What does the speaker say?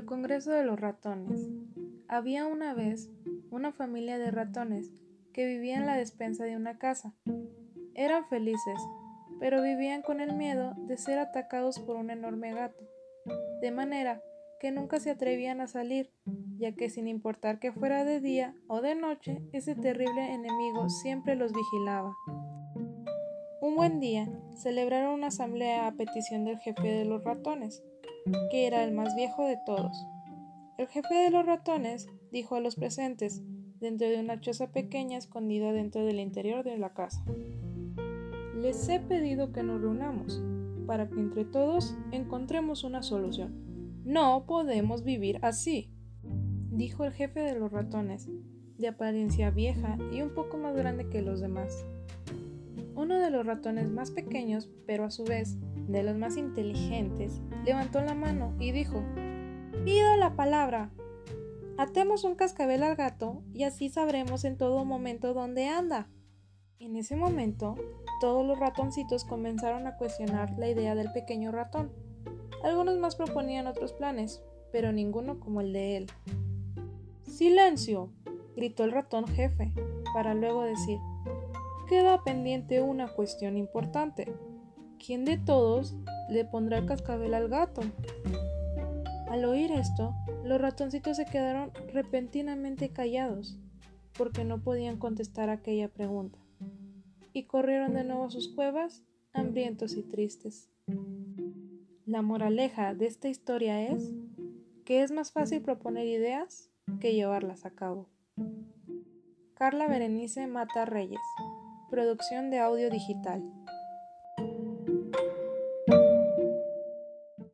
progreso de los ratones. Había una vez una familia de ratones que vivía en la despensa de una casa. Eran felices, pero vivían con el miedo de ser atacados por un enorme gato, de manera que nunca se atrevían a salir, ya que sin importar que fuera de día o de noche, ese terrible enemigo siempre los vigilaba. Un buen día, celebraron una asamblea a petición del jefe de los ratones, que era el más viejo de todos. El jefe de los ratones dijo a los presentes, dentro de una choza pequeña escondida dentro del interior de la casa. Les he pedido que nos reunamos para que entre todos encontremos una solución. No podemos vivir así, dijo el jefe de los ratones, de apariencia vieja y un poco más grande que los demás. Uno de los ratones más pequeños, pero a su vez de los más inteligentes, levantó la mano y dijo, Pido la palabra. Atemos un cascabel al gato y así sabremos en todo momento dónde anda. En ese momento, todos los ratoncitos comenzaron a cuestionar la idea del pequeño ratón. Algunos más proponían otros planes, pero ninguno como el de él. ¡Silencio! gritó el ratón jefe, para luego decir, queda pendiente una cuestión importante. ¿Quién de todos le pondrá el cascabel al gato? Al oír esto, los ratoncitos se quedaron repentinamente callados, porque no podían contestar aquella pregunta, y corrieron de nuevo a sus cuevas, hambrientos y tristes. La moraleja de esta historia es que es más fácil proponer ideas que llevarlas a cabo. Carla Berenice Mata Reyes, producción de audio digital.